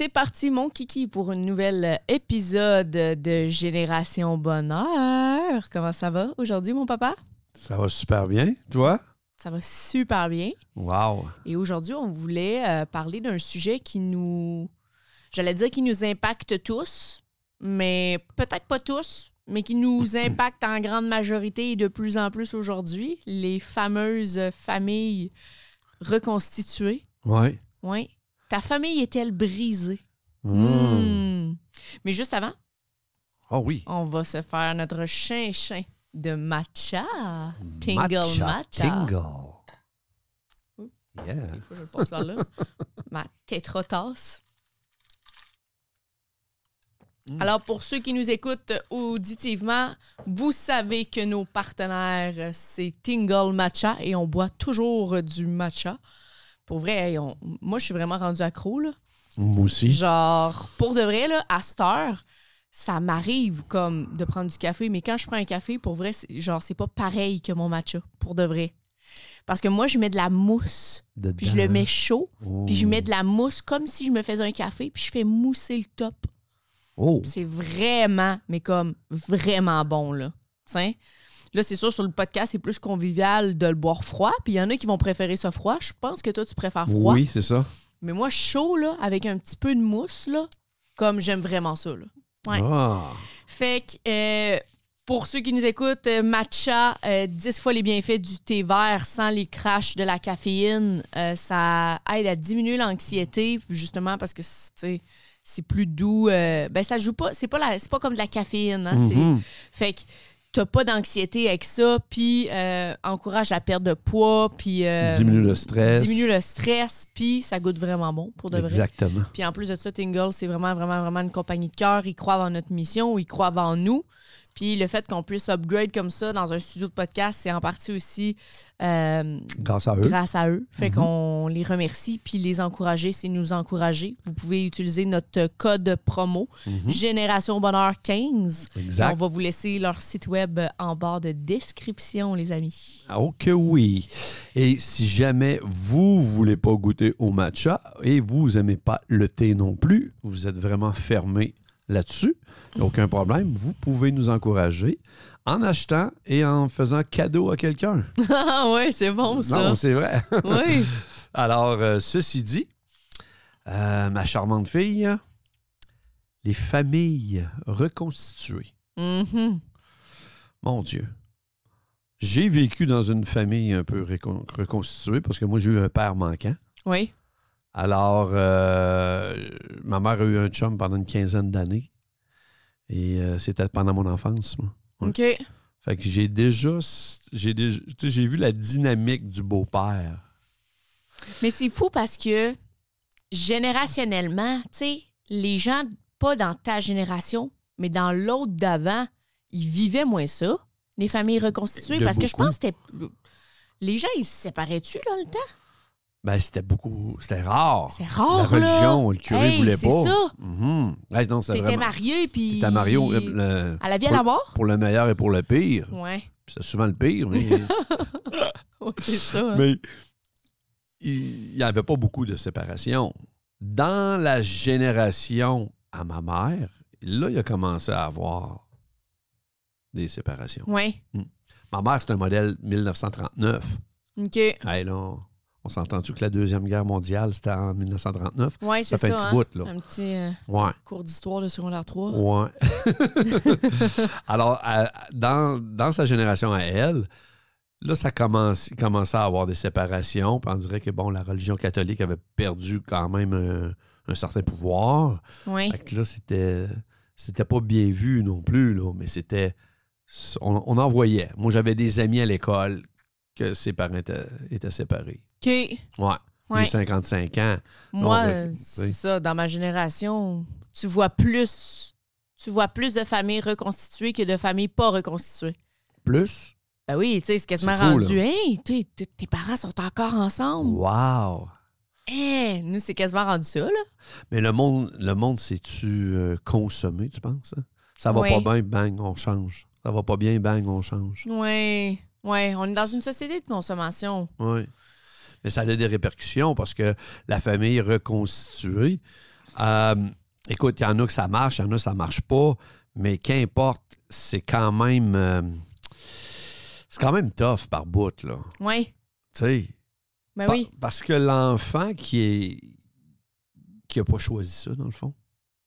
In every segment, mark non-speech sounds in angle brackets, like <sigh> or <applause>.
c'est parti, mon kiki, pour un nouvel épisode de Génération Bonheur. Comment ça va aujourd'hui, mon papa? Ça va super bien. Toi? Ça va super bien. Wow. Et aujourd'hui, on voulait euh, parler d'un sujet qui nous. J'allais dire qui nous impacte tous, mais peut-être pas tous, mais qui nous <laughs> impacte en grande majorité et de plus en plus aujourd'hui les fameuses familles reconstituées. Oui. Oui. Ta famille est-elle brisée? Mmh. Hmm. Mais juste avant, Oh oui. on va se faire notre chien-chien de matcha. Tingle matcha. Tingle. Yeah. Des fois, je le passe par là. <laughs> Ma tétrotasse. Alors, pour ceux qui nous écoutent auditivement, vous savez que nos partenaires, c'est Tingle Matcha et on boit toujours du matcha. Pour vrai, hey, on- moi, je suis vraiment rendue accro, là. Moi aussi. Genre, pour de vrai, là, à cette heure, ça m'arrive comme de prendre du café, mais quand je prends un café, pour vrai, genre, c'est pas pareil que mon matcha, pour de vrai. Parce que moi, je mets de la mousse, puis je le mets chaud, puis je mets de la mousse comme si je me faisais un café, puis je fais mousser le top. Oh. C'est vraiment, mais comme vraiment bon, là. T'sais? Là, c'est sûr, sur le podcast, c'est plus convivial de le boire froid, puis il y en a qui vont préférer ça froid. Je pense que toi, tu préfères froid. Oui, c'est ça. Mais moi, chaud, là, avec un petit peu de mousse, là, comme j'aime vraiment ça, là. Ouais. Ah. Fait que, euh, pour ceux qui nous écoutent, euh, matcha, euh, 10 fois les bienfaits du thé vert sans les crashs de la caféine. Euh, ça aide à diminuer l'anxiété, justement, parce que, c'est- plus doux. euh, ben, ça joue pas, c'est pas, la- c'est pas comme de la caféine, hein, c'est- Mhm. fait que t'as pas d'anxiété avec ça, puis euh, encourage la perte de poids, puis euh, Diminue le stress. diminue le stress, puis ça goûte vraiment bon, pour de vrai. Exactement. Puis en plus de ça, Tingle, c'est vraiment, vraiment, vraiment une compagnie de cœur. Ils croient en notre mission, ils croient en nous. Puis le fait qu'on puisse upgrade comme ça dans un studio de podcast, c'est en partie aussi euh, Grâce à eux. grâce à eux. Fait Mhm. qu'on les remercie. Puis les encourager, c'est nous encourager. Vous pouvez utiliser notre code promo Mhm. Génération Bonheur 15. Et Exact. on va vous laisser leur site web en barre de description, les amis. Oh que oui. Et si jamais vous voulez pas goûter au matcha et vous aimez pas le thé non plus, vous êtes vraiment fermé là-dessus, aucun problème, vous pouvez nous encourager en achetant et en faisant cadeau à quelqu'un. <laughs> Ah ouais, c'est bon ça. Non, c'est vrai. <laughs> oui. <laughs> Alors, euh, ceci dit, euh, ma charmante fille, les familles reconstituées. Mhm. Mon Dieu. J'ai vécu dans une famille un peu reconstituée parce que moi, j'ai eu un père manquant. Oui. Alors, euh, ma mère a eu un chum pendant une quinzaine d'années. Et euh, c'était pendant mon enfance, moi. Ouais. OK. Fait que j'ai déjà, j'ai déjà, tu sais, j'ai vu la dynamique du beau-père. Mais c'est fou parce que générationnellement, tu sais, les gens, pas dans ta génération, mais dans l'autre d'avant, ils vivaient moins ça, les familles reconstituées. De parce que je pense que c'était. Les gens, ils se séparaient-tu dans le temps? Ben, c'était beaucoup, c'était rare. C'est rare, La là. religion, le curé Hey, voulait c'est pas. ça. Mhm. Ouais, non, c'était T'étais vraiment- marié, puis. T'étais marié au- le- À la vie, à la mort? pour le meilleur et pour le pire. Ouais. C'est souvent le pire, mais, <laughs> Ouais, c'est ça. hein. mais il n'y avait pas beaucoup de séparation. Dans la génération à ma mère, là, il a commencé à avoir des séparations. Ouais. Ma mère, c'est un modèle 1939. OK. Hey, là, on s'entend-tu que la Deuxième Guerre mondiale, c'était en 1939? Ouais, c'est Ça ça. fait un petit hein? bout, là. Un petit euh, Ouais. cours d'histoire de secondaire 3. Ouais. <laughs> Alors, à- dans, dans sa génération à elle, là, ça commence, commençait à avoir des séparations. Puis on dirait que, bon, la religion catholique avait perdu quand même un, un certain pouvoir. Oui. Fait que là, c'était, c'était pas bien vu non plus, là, mais c'était. On, on en voyait. Moi, j'avais des amis à l'école que ses parents étaient, étaient séparés. OK. Ouais. Ouais. J'ai 55 ans. Moi, euh, c'est ça. Dans ma génération, tu vois plus, tu vois plus de familles reconstituées que de familles pas reconstituées. Plus? Ben oui, tu sais, c'est quasiment C'est fou, rendu. Hey, tu sais, t- tes parents sont encore ensemble. Wow! Hein, nous, c'est quasiment rendu ça, là. Mais le monde, le monde, c'est-tu euh, consommé, tu penses? hein? Ça va Oui. pas bien, bang, on change. Ça va pas bien, bang, on change. Oui. Oui, on est dans une société de consommation. Oui. Mais ça a des répercussions parce que la famille reconstituée, Euh, écoute, il y en a que ça marche, il y en a que ça marche pas, mais qu'importe, c'est quand même. euh, c'est quand même tough par bout, là. Oui. Tu sais. Ben oui. Parce que l'enfant qui est. qui a pas choisi ça, dans le fond.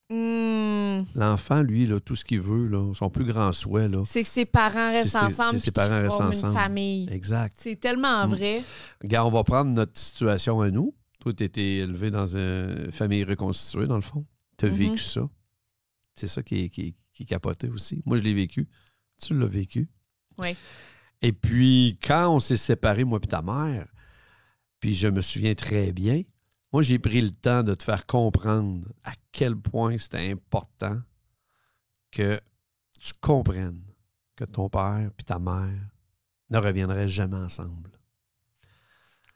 Hmm. L'enfant, lui, là, tout ce qu'il veut, là, son plus grand souhait, là. C'est que ses parents restent ensemble. c'est ses parents restent ensemble. une famille. Exact. C'est tellement Mm. vrai. Regarde, on va prendre notre situation à nous. Toi, tu été élevé dans une famille reconstituée, dans le fond. Tu as Mhm. vécu ça. C'est ça qui est, qui, est- qui est capoté aussi. Moi, je l'ai vécu. Tu l'as vécu. Oui. Et puis, quand on s'est séparés, moi et ta mère, puis je me souviens très bien, moi, j'ai pris le temps de te faire comprendre à quel point c'était important que tu comprennes que ton père et ta mère ne reviendraient jamais ensemble.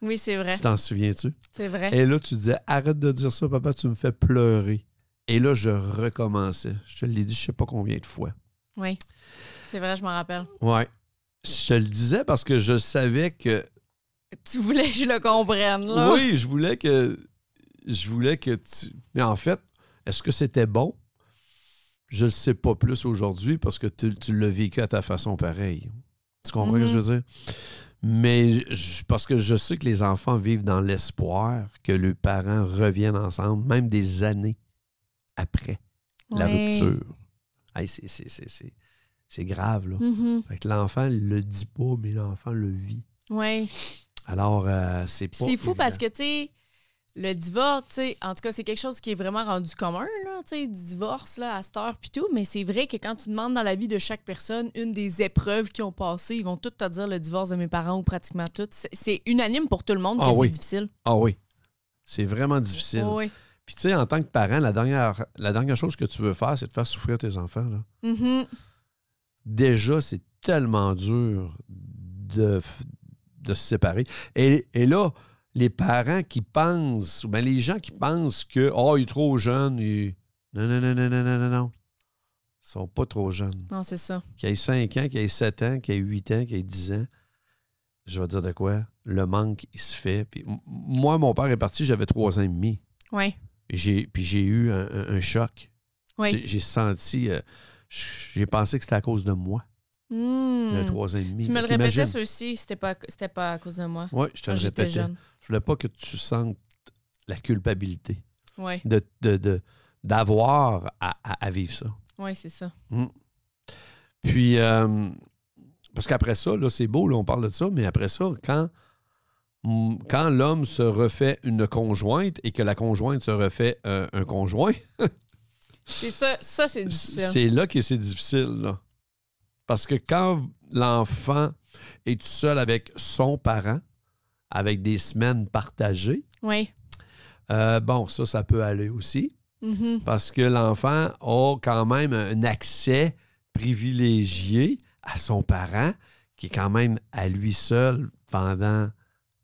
Oui, c'est vrai. Tu t'en souviens-tu? C'est vrai. Et là, tu disais, arrête de dire ça, papa, tu me fais pleurer. Et là, je recommençais. Je te l'ai dit, je sais pas combien de fois. Oui. C'est vrai, je m'en rappelle. Ouais. Je te le disais parce que je savais que. Tu voulais que je le comprenne, là? Oui, je voulais que. Je voulais que tu. Mais en fait, est-ce que c'était bon? Je ne sais pas plus aujourd'hui parce que tu, tu l'as vécu à ta façon pareille. Tu comprends ce que je veux dire? Mais je- parce que je sais que les enfants vivent dans l'espoir que leurs parents reviennent ensemble, même des années après la rupture. Hey, c'est- grave, là. Mhm. Fait que l'enfant ne le dit pas, mais l'enfant le vit. Ouais. Alors, euh, c'est pas. C'est fou parce que, tu sais, le divorce, tu sais, en tout cas, c'est quelque chose qui est vraiment rendu commun, là, tu sais, du divorce, là, à cette heure, puis tout. Mais c'est vrai que quand tu demandes dans la vie de chaque personne une des épreuves qu'ils ont passées, ils vont tous te dire le divorce de mes parents ou pratiquement toutes. C'est- C'est unanime pour tout le monde que Ah c'est oui. difficile. Ah oui. C'est vraiment difficile. Oui. Puis, tu sais, en tant que parent, la dernière, la dernière chose que tu veux faire, c'est de faire souffrir tes enfants. Là. Mhm. Déjà, c'est tellement dur de, de se séparer. Et, et là, les parents qui pensent, ou bien les gens qui pensent que, oh, il est trop jeune, il- non, non, non, non, non, non, non, non. Ils sont pas trop jeunes. Non, c'est ça. Qu'il ait 5 ans, qu'il ait 7 ans, qu'il ait 8 ans, qu'il ait 10 ans, je vais te dire de quoi? Le manque, il se fait. Puis, moi, mon père est parti, j'avais 3 ans et demi. Oui. Puis j'ai eu un, un- un choc. Oui. J'ai, j'ai senti, euh, j'ai pensé que c'était à cause de moi, le Hmm. 3 ans et demi. Tu me le répétais, aussi, c'était pas, c'était pas à cause de moi. Oui, je te le répétais. jeune. Je voulais pas que tu sentes la culpabilité de, de- de- d'avoir à, à- vivre ça. oui, c'est ça. Puis, euh, parce qu'après ça, là, c'est beau, là, on parle de ça, mais après ça, quand, mm, quand l'homme se refait une conjointe et que la conjointe se refait euh, un conjoint, <laughs> C'est ça, ça c'est difficile. c'est là que c'est difficile. Là. Parce que quand l'enfant est tout seul avec son parent, avec des semaines partagées, Oui. euh, bon, ça, ça peut aller aussi. Mhm. Parce que l'enfant a quand même un accès privilégié à son parent, qui est quand même à lui seul pendant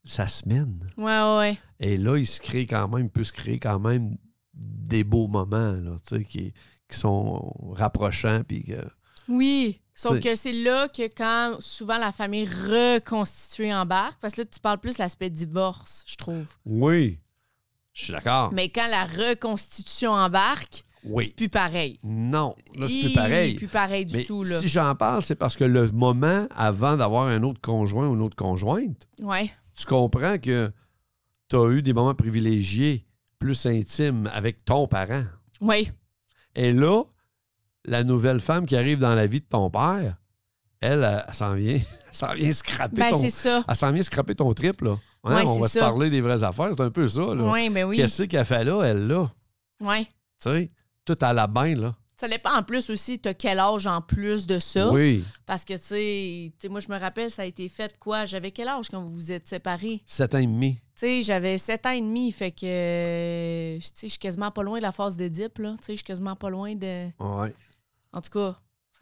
sa semaine. Ouais, ouais, ouais. Et là, il se crée quand même, peut se créer quand même des beaux moments là, qui, qui sont rapprochants. Puis que- Oui. Sauf que c'est là que quand souvent la famille reconstituée embarque, parce que là, tu parles plus de l'aspect divorce, je trouve. oui, je suis d'accord. Mais quand la reconstitution embarque, c'est plus pareil. Non, là, c'est plus pareil. plus pareil du Mais tout, là. si j'en parle, c'est parce que le moment avant d'avoir un autre conjoint ou une autre conjointe, Ouais. tu comprends que tu as eu des moments privilégiés, plus intimes avec ton parent. Oui. Et là, la nouvelle femme qui arrive dans la vie de ton père, elle, elle, elle s'en vient, <laughs> elle vient scraper Ben, ton... ça. Elle s'en vient scraper ton trip, là. Hein, Ouais, on va se parler des vraies affaires, c'est un peu ça, là. Oui, ben oui. Qu'est-ce qu'elle fait là, elle, là? Ouais. Tu sais, tout à la bain, là. Ça dépend en plus aussi, t'as quel âge en plus de ça? Oui, Parce que, tu sais, moi, je me rappelle, ça a été fait quoi? J'avais quel âge quand vous vous êtes séparés? sept ans et demi. Tu sais, j'avais 7 ans et demi, fait que, tu sais, je suis quasiment pas loin de la phase d'Édipe, là. Tu sais, je suis quasiment pas loin de... Ouais. En tout cas,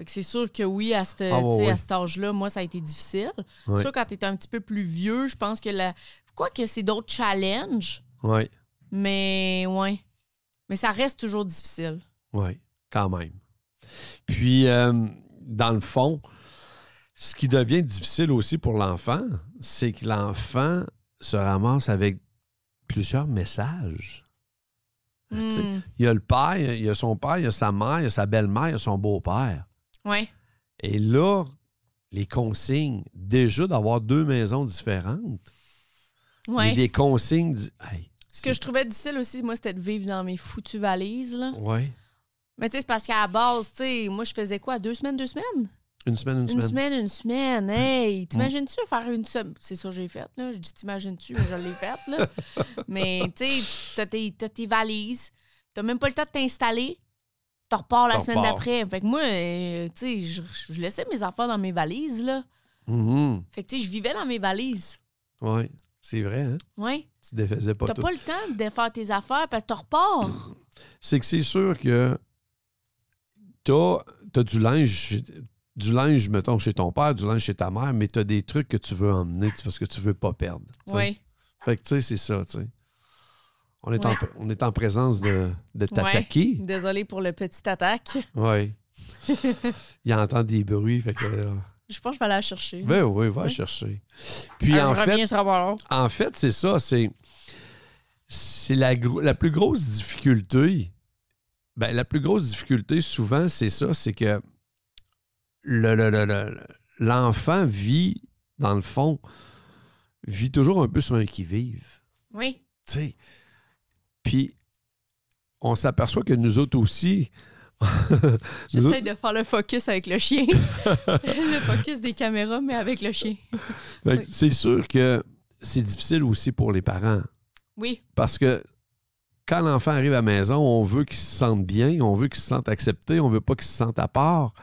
c'est sûr que oui, à, cette, Ah, ouais, tu sais, ouais. à cet âge-là, moi, ça a été difficile. Ouais. Sûr, quand t'es un petit peu plus vieux, je pense que la... Quoi que c'est d'autres challenges, Oui, mais ouais. Mais ça reste toujours difficile. oui, quand même. Puis, euh, dans le fond, ce qui devient difficile aussi pour l'enfant, c'est que l'enfant se ramasse avec plusieurs messages. Hmm. Il y a le père, il y a son père, il y a sa mère, il y a sa belle-mère, il y a son beau-père. Ouais. Et là, les consignes, déjà d'avoir deux maisons différentes, Ouais. des consignes. Hey, Ce que je trouvais difficile aussi, moi, c'était de vivre dans mes foutues valises, ouais. Mais tu sais, c'est parce qu'à la base, tu sais, moi, je faisais quoi? Deux semaines, deux semaines? Une semaine, une, Une semaine. semaine, une semaine. Hey, t'imagines-tu faire une semaine? C'est ça que j'ai fait, là. Je dis t'imagines-tu, mais je l'ai fait, là. <laughs> mais tu sais, t'as tes, valises. T'as même pas le temps de t'installer. Tu repars la T'en semaine d'après. Fait que moi, euh, tu sais, je, je laissais mes affaires dans mes valises, là. Mhm. Fait que tu sais, je vivais dans mes valises. Ouais, c'est vrai, hein? Ouais. Tu défaisais pas T'as pas le temps de défaire tes affaires parce que tu repars. C'est que c'est sûr que t'as as du linge, du linge, mettons, chez ton père, du linge chez ta mère, mais t'as des trucs que tu veux emmener parce que tu veux pas perdre. tu. Oui. Fait que, tu sais, c'est ça, tu sais. On est, en, Ouais. on est en présence de, de t'attaquer. Désolée pour le petit attaque. Oui. <laughs> Il entend des bruits, fait que... Je pense que je vais aller la chercher. ben oui, va Ouais. chercher. Puis Ah, en je fait, reviens. En fait, c'est ça. C'est, c'est la, la plus grosse difficulté. Ben, la plus grosse difficulté, souvent, c'est ça. C'est que le, le- le- le- l'enfant vit, dans le fond, vit toujours un peu sur un qui-vive. Oui. Tu sais. Puis, on s'aperçoit que nous autres aussi. <laughs> J'essaie de faire le focus avec le chien. <laughs> le focus des caméras, mais avec le chien. <laughs> Oui. C'est sûr que c'est difficile aussi pour les parents. Oui. Parce que quand l'enfant arrive à la maison, on veut qu'il se sente bien, on veut qu'il se sente accepté, on veut pas qu'il se sente à part.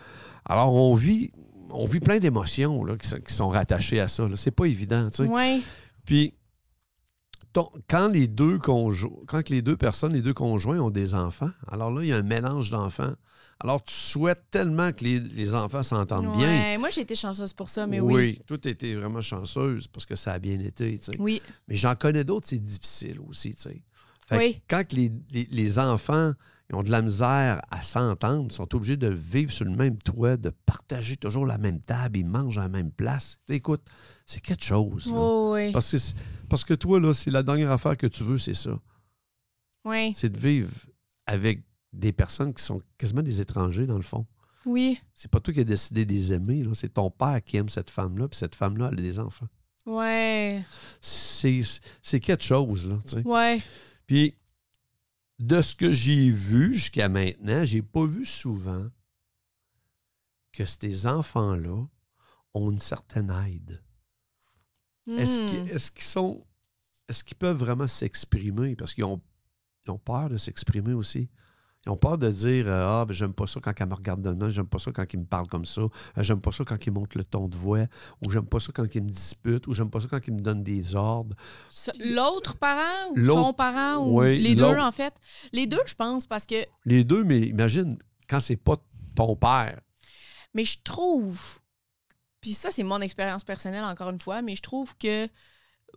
Alors, on vit, on vit plein d'émotions là, qui, sont, qui sont rattachées à ça. là. C'est pas évident, tu sais. Oui. Puis, ton- quand les deux quand les deux personnes, les deux conjoints ont des enfants, alors là, il y a un mélange d'enfants. Alors, tu souhaites tellement que les, les enfants s'entendent bien. Moi, j'ai été chanceuse pour ça, mais oui. toi, tu été vraiment chanceuse parce que ça a bien été, tu sais. Oui. Mais j'en connais d'autres, c'est difficile aussi, tu sais. Fait que Oui. quand que les, les- les enfants ils ont de la misère à s'entendre, ils sont obligés de vivre sur le même toit, de partager toujours la même table, ils mangent à la même place. Écoute, c'est quelque chose. Oh, oui. Parce, que, c'est- parce que toi, là, c'est la dernière affaire que tu veux, c'est ça. Oui. C'est de vivre avec des personnes qui sont quasiment des étrangers, dans le fond. Oui. C'est pas toi qui as décidé de les aimer, c'est ton père qui aime cette femme-là, puis cette femme-là, elle a des enfants. Ouais. C'est c'est quelque chose, là, tu sais. Ouais. Puis, de ce que j'ai vu jusqu'à maintenant, j'ai pas vu souvent que ces enfants-là ont une certaine aide. Est-ce Hmm. qu'ils sont. Est-ce qu'ils peuvent vraiment s'exprimer? Parce qu'ils ont, ils ont peur de s'exprimer aussi. Ont peur de dire euh, Ah, ben, j'aime pas ça quand elle me regarde de même, j'aime pas ça quand il me parle comme ça, Euh, j'aime pas ça quand il monte le ton de voix, ou j'aime pas ça quand il me dispute, ou j'aime pas ça quand il me donne des ordres. L'autre parent ou son parent ou Oui, les deux, en fait? Les deux, je pense, parce que. Les deux, mais imagine quand c'est pas ton père. Mais je trouve. Puis ça, c'est mon expérience personnelle, encore une fois, mais je trouve que.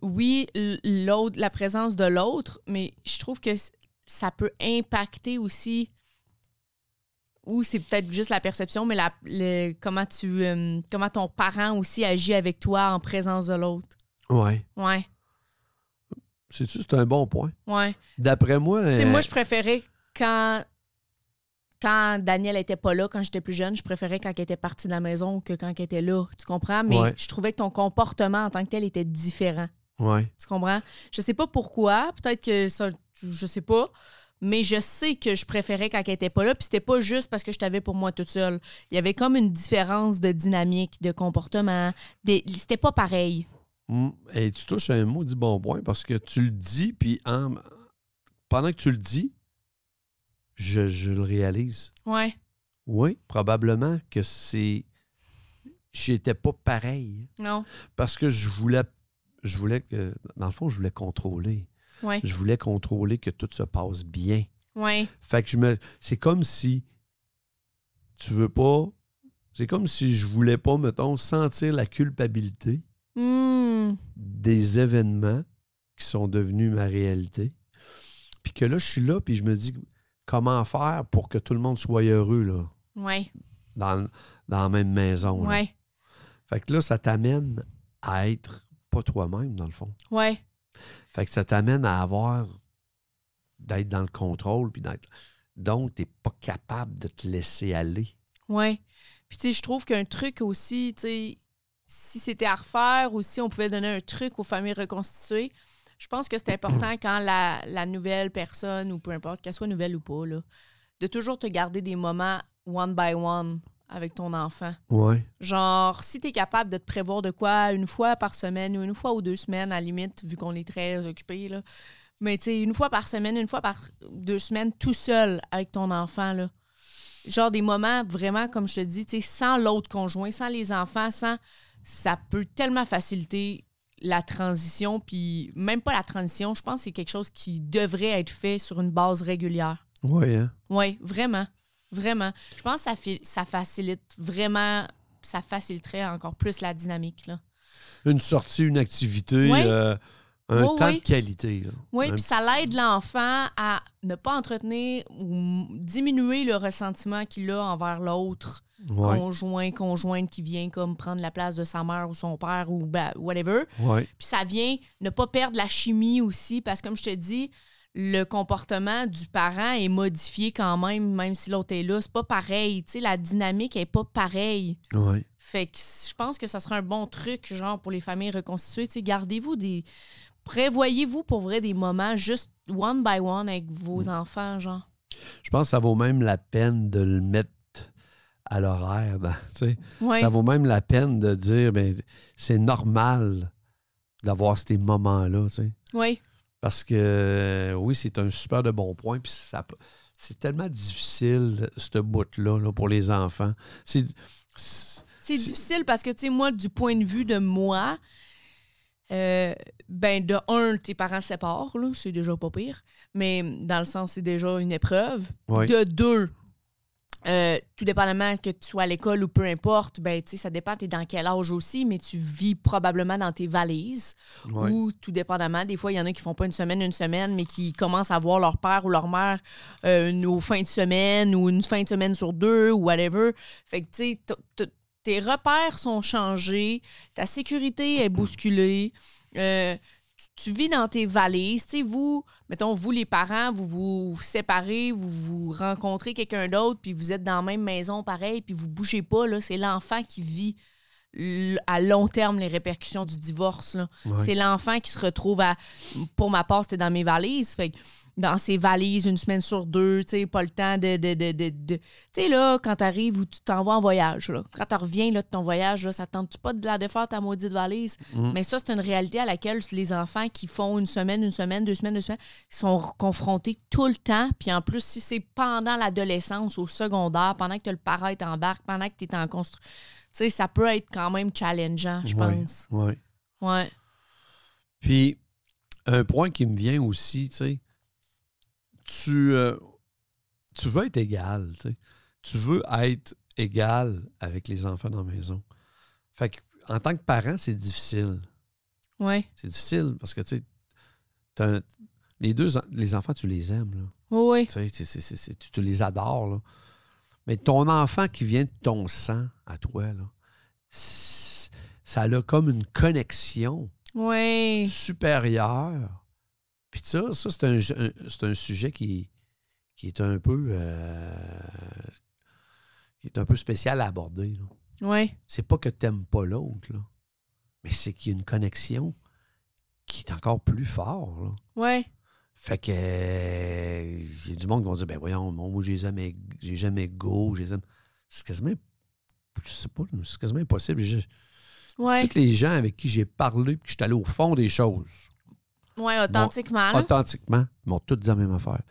Oui, l'autre, la présence de l'autre, mais je trouve que ça peut impacter aussi. Ou c'est peut-être juste la perception, mais la, le- comment tu euh, comment ton parent aussi agit avec toi en présence de l'autre. Ouais. Ouais, C'est-tu, c'est un bon point? ouais. D'après moi. Euh, moi, je préférais quand, quand Daniel était pas là, quand j'étais plus jeune, je préférais quand elle était partie de la maison que quand elle était là. Tu comprends? Mais Ouais. je trouvais que ton comportement en tant que tel était différent. Ouais. Tu comprends? Je sais pas pourquoi. Peut-être que ça. Je sais pas. Mais je sais que je préférais quand elle était pas là. Puis c'était pas juste parce que je t'avais pour moi toute seule. Il y avait comme une différence de dynamique, de comportement. Des... C'était pas pareil. Mm. Et tu touches à un mot dit bon point parce que tu le dis, puis en- pendant que tu le dis, je, je le réalise. Ouais. Oui, probablement que c'est. J'étais pas pareil. Non. Parce que je voulais. Je voulais que. Dans le fond, je voulais contrôler. Ouais. Je voulais contrôler que tout se passe bien. Ouais. Fait que je me. C'est comme si tu veux pas. C'est comme si je voulais pas, mettons, sentir la culpabilité Hmm. des événements qui sont devenus ma réalité. Puis que là, je suis là, puis je me dis comment faire pour que tout le monde soit heureux là, Ouais. dans, dans la même maison. là. Ouais. Fait que là, ça t'amène à être pas toi-même, dans le fond. Ouais. Fait que ça t'amène à avoir d'être dans le contrôle. Puis d'être... Donc, tu n'es pas capable de te laisser aller. Oui. Puis, tu sais, je trouve qu'un truc aussi, tu si c'était à refaire ou si on pouvait donner un truc aux familles reconstituées, je pense que c'est important quand la, la, nouvelle personne, ou peu importe, qu'elle soit nouvelle ou pas, de toujours te garder des moments one by one avec ton enfant. Ouais. Genre, si tu es capable de te prévoir de quoi une fois par semaine ou une fois ou deux semaines, à la limite, vu qu'on est très occupé, là. Mais tu sais, une fois par semaine, une fois par deux semaines, tout seul avec ton enfant, là. Genre des moments vraiment, comme je te dis, tu sais, sans l'autre conjoint, sans les enfants, sans. Ça peut tellement faciliter la transition, puis même pas la transition, je pense que c'est quelque chose qui devrait être fait sur une base régulière. Oui, hein? Oui, vraiment. Vraiment. Je pense que ça, ça facilite vraiment, ça faciliterait encore plus la dynamique. Là. Une sortie, une activité, euh, un temps de qualité. Oui, puis ça l'aide l'enfant à ne pas entretenir ou diminuer le ressentiment qu'il a envers l'autre. conjoint, conjointe qui vient comme prendre la place de sa mère ou son père ou ben, whatever. Puis ça vient ne pas perdre la chimie aussi, parce que comme je te dis, le comportement du parent est modifié quand même, même si l'autre est là. C'est pas pareil. Tu sais, la dynamique est pas pareille. Ouais. Fait que je pense que ça serait un bon truc, genre, pour les familles reconstituées. Tu sais, gardez-vous des. Prévoyez-vous pour vrai des moments juste one by one avec vos mm. enfants, genre? Je pense que ça vaut même la peine de le mettre à l'horaire. Sais. Ça vaut même la peine de dire, ben, c'est normal d'avoir ces moments-là. Oui. Parce que oui, c'est un super de bon point. Puis ça, c'est tellement difficile, ce bout-là, pour les enfants. C'est, c'est difficile parce que, tu sais, moi, du point de vue de moi, euh, ben, de un, tes parents séparent, là, c'est déjà pas pire. Mais dans le sens, c'est déjà une épreuve. De deux, euh, tout dépendamment que tu sois à l'école ou peu importe, ben, ça dépend, tu es dans quel âge aussi, mais tu vis probablement dans tes valises. Ou tout dépendamment, des fois, il y en a qui font pas une semaine, une semaine, mais qui commencent à voir leur père ou leur mère euh, aux fins de semaine ou une fin de semaine sur deux ou whatever. Fait que, tu sais, tes repères sont changés, ta sécurité est bousculée. Euh, tu vis dans tes valises. Tu sais, vous, mettons, vous, les parents, vous vous séparez, vous vous rencontrez quelqu'un d'autre, puis vous êtes dans la même maison, pareil, puis vous bougez pas. Là, c'est l'enfant qui vit à long terme les répercussions du divorce. C'est l'enfant qui se retrouve à. Pour ma part, c'était dans mes valises. Fait dans ses valises une semaine sur deux, tu sais, pas le temps de... tu sais, là, quand t'arrives ou tu t'envoies en voyage, là, quand tu reviens là, de ton voyage, là, ça tente pas de la défaire ta maudite valise? Mm. Mais ça, c'est une réalité à laquelle les enfants qui font une semaine, une semaine, deux semaines, deux semaines, sont confrontés tout le temps. Puis en plus, si c'est pendant l'adolescence, au secondaire, pendant que le parent embarque, pendant que tu es en construction, tu sais, ça peut être quand même challengeant, je pense. Oui. Ouais. Puis, un point qui me vient aussi, tu sais, tu, euh, tu veux être égal. Tu veux être égal avec les enfants dans la maison. Fait que, en tant que parent, c'est difficile. Oui. C'est difficile parce que tu sais, les deux, les enfants, tu les aimes. Là. Oui. tu, les adores. Là. Mais ton enfant qui vient de ton sang à toi, là, ça a comme une connexion oui. supérieure puis ça, ça c'est un, un, sujet qui, qui est un peu euh, qui est un peu spécial à aborder. Oui. C'est pas que tu n'aimes pas l'autre, mais c'est qu'il y a une connexion qui est encore plus forte. Oui. Fait que il y a du monde qui vont dire ben voyons, moi j'ai jamais j'ai jamais go, j'ai C'est quasiment je sais pas, c'est quasiment impossible. Ouais. Tous les gens avec qui j'ai parlé, que je suis allé au fond des choses, oui, authentiquement. authentiquement, ils m'ont tous dit la même affaire.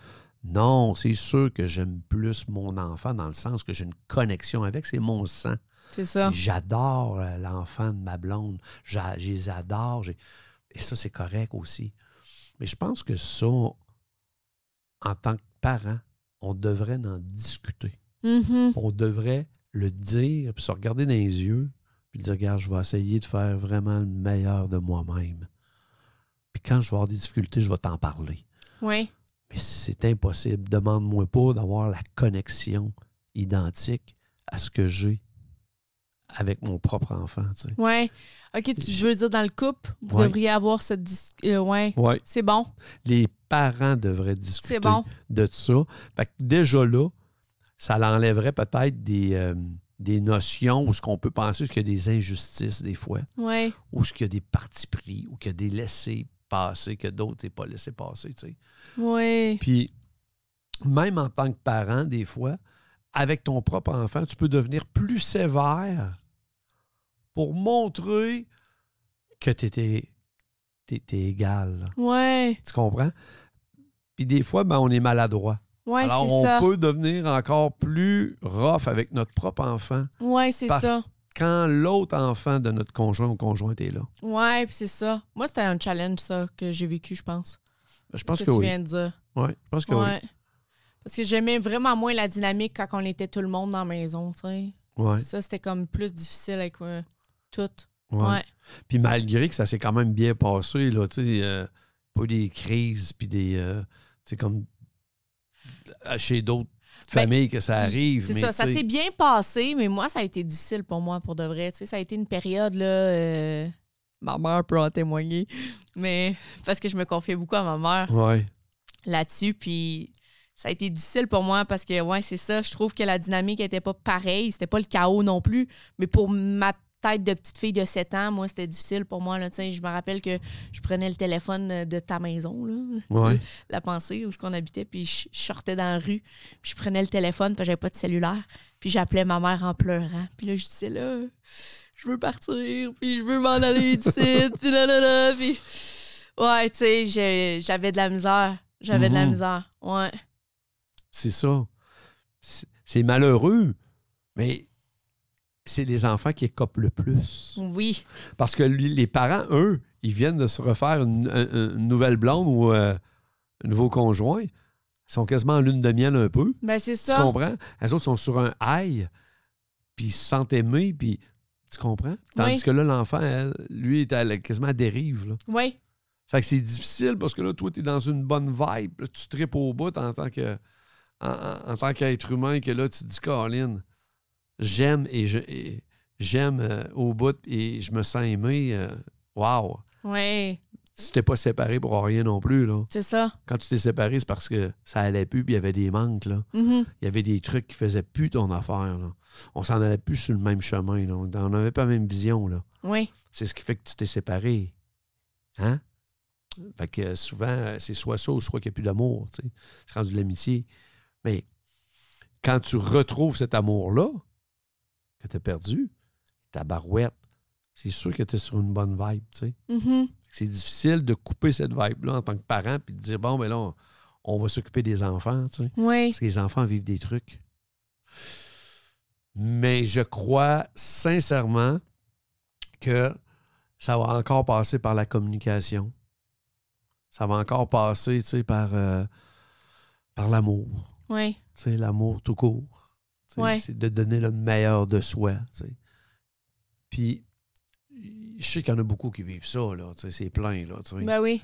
Non, c'est sûr que j'aime plus mon enfant dans le sens que j'ai une connexion avec, c'est mon sang. C'est ça. J'adore euh, l'enfant de ma blonde. Je les adore. Et ça, c'est correct aussi. Mais je pense que ça, en tant que parent, on devrait en discuter. Mm-hmm. On devrait le dire, puis se regarder dans les yeux, puis dire, regarde, je vais essayer de faire vraiment le meilleur de moi-même. Puis quand je vais avoir des difficultés, je vais t'en parler. Oui. Mais c'est impossible. Demande-moi pas d'avoir la connexion identique à ce que j'ai avec mon propre enfant. Tu sais. Ouais. OK, tu veux dire dans le couple, vous Ouais. devriez avoir cette euh, ouais. Ouais. C'est bon. Les parents devraient discuter bon. de ça. Fait que déjà là, ça l'enlèverait peut-être des, euh, des notions où ce qu'on peut penser qu'il y a des injustices des fois, Ouais. ou ce qu'il y a des partis pris, ou qu'il y a des laissés passer que d'autres n'aient pas laissé passer. tu sais. Ouais. Puis, même en tant que parent, des fois, avec ton propre enfant, tu peux devenir plus sévère pour montrer que tu étais, égal. Ouais. Tu comprends? Puis des fois, ben, on est maladroit. Ouais, Alors, on ça. peut devenir encore plus rough avec notre propre enfant Ouais, c'est ça. Quand l'autre enfant de notre conjoint ou conjointe est là. Ouais, puis c'est ça. Moi, c'était un challenge, ça, que j'ai vécu, je pense. Je pense ce que, que, tu oui. viens de dire. Ouais, je pense que oui. Ouais. Parce que j'aimais vraiment moins la dynamique quand on était tout le monde dans la maison, tu sais. Ouais, Ça, c'était comme plus difficile avec euh, tout. ouais. Ouais. Puis malgré que ça s'est quand même bien passé, là, tu sais, euh, pas eu des crises, puis des. euh, tu sais, comme chez d'autres Ben, familles que ça arrive. C'est ça, ça s'est bien passé, mais moi, ça a été difficile pour moi, pour de vrai. Tu sais, ça a été une période, là. euh, Ma mère peut en témoigner. Mais parce que je me confiais beaucoup à ma mère Ouais, là-dessus. Puis ça a été difficile pour moi parce que, ouais, c'est ça. Je trouve que la dynamique n'était pas pareille. C'était pas le chaos non plus. Mais pour ma tête de petite fille de 7 ans, moi, c'était difficile pour moi. Là, je me rappelle que je prenais le téléphone de ta maison, là, ouais. <laughs> la pensée où on habitait, puis je, sortais dans la rue, puis je prenais le téléphone, puis j'avais pas de cellulaire, puis j'appelais ma mère en pleurant. Puis là, je disais là, je veux partir, puis je veux m'en aller d'ici, <laughs> puis là, là, là, puis... Ouais, tu sais, j'avais de la misère. J'avais de la Mhm. misère, ouais. C'est ça. C'est malheureux, mais c'est les enfants qui écopent le plus. Oui, Parce que lui- les parents, eux, ils viennent de se refaire une, une- une nouvelle blonde ou euh, un nouveau conjoint. Ils sont quasiment en lune de miel un peu. ben c'est Tu ça. comprends? Les autres sont sur un high, puis ils se sentent aimés, puis tu comprends? Tandis Oui. que là, l'enfant, elle, lui, est à quasiment à dérive. Là. Oui, Fait que c'est difficile parce que là, toi, tu es dans une bonne vibe. là, tu tripes au bout en tant que en, en- en tant qu'être humain que là, tu te dis, Caroline, j'aime et je j'aime euh, au bout et je me sens aimé. euh, Wow! oui, Tu t'es pas séparé pour rien non plus. Là. c'est ça. Quand tu t'es séparé, c'est parce que ça allait plus puis il y avait des manques. Là. Mhm. Il y avait des trucs qui faisaient plus ton affaire. Là. On s'en allait plus sur le même chemin. Là. On n'avait pas la même vision. Là. Oui, C'est ce qui fait que tu t'es séparé. Hein? Fait que euh, souvent, euh, c'est soit ça ou soit qu'il n'y a plus d'amour. tu sais. C'est rendu de l'amitié. Mais quand tu retrouves cet amour-là que tu as perdu, ta barouette, c'est sûr que tu es sur une bonne vibe. tu sais. Mhm. C'est difficile de couper cette vibe-là en tant que parent puis de dire bon, ben là, on, on va s'occuper des enfants. tu sais. oui, Parce que les enfants vivent des trucs. Mais je crois sincèrement que ça va encore passer par la communication. Ça va encore passer, tu sais, par, euh, par l'amour. oui, Tu sais, l'amour tout court. Ouais. C'est de donner le meilleur de soi. tu sais. Puis, je sais qu'il y en a beaucoup qui vivent ça, là. C'est plein, là. ben oui,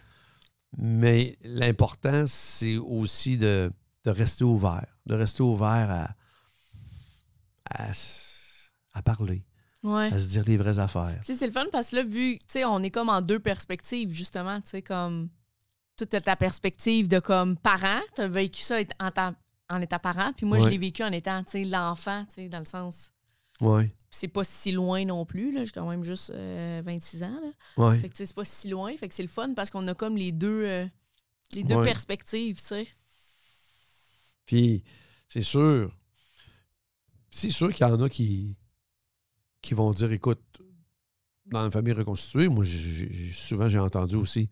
Mais l'important, c'est aussi de, de rester ouvert, de rester ouvert à, à, parler, ouais. à se dire les vraies affaires. Tu sais, c'est le fun parce que là, vu, tu sais, on est comme en deux perspectives, justement, tu sais, comme toute ta perspective de comme parent, tu as vécu ça en, tant- en étant parent, puis moi, je Ouais. l'ai vécu en étant, tu sais, l'enfant, tu sais, dans le sens. Oui, C'est pas si loin non plus, là, j'ai quand même juste euh, 26 ans, là. oui. Fait que, c'est pas si loin, fait que c'est le fun parce qu'on a comme les deux, euh, les deux Ouais. perspectives, tu sais. Puis, c'est sûr, c'est sûr qu'il y en a qui, qui vont dire, écoute, dans une famille reconstituée, moi, j'ai- j'ai- souvent, j'ai entendu aussi,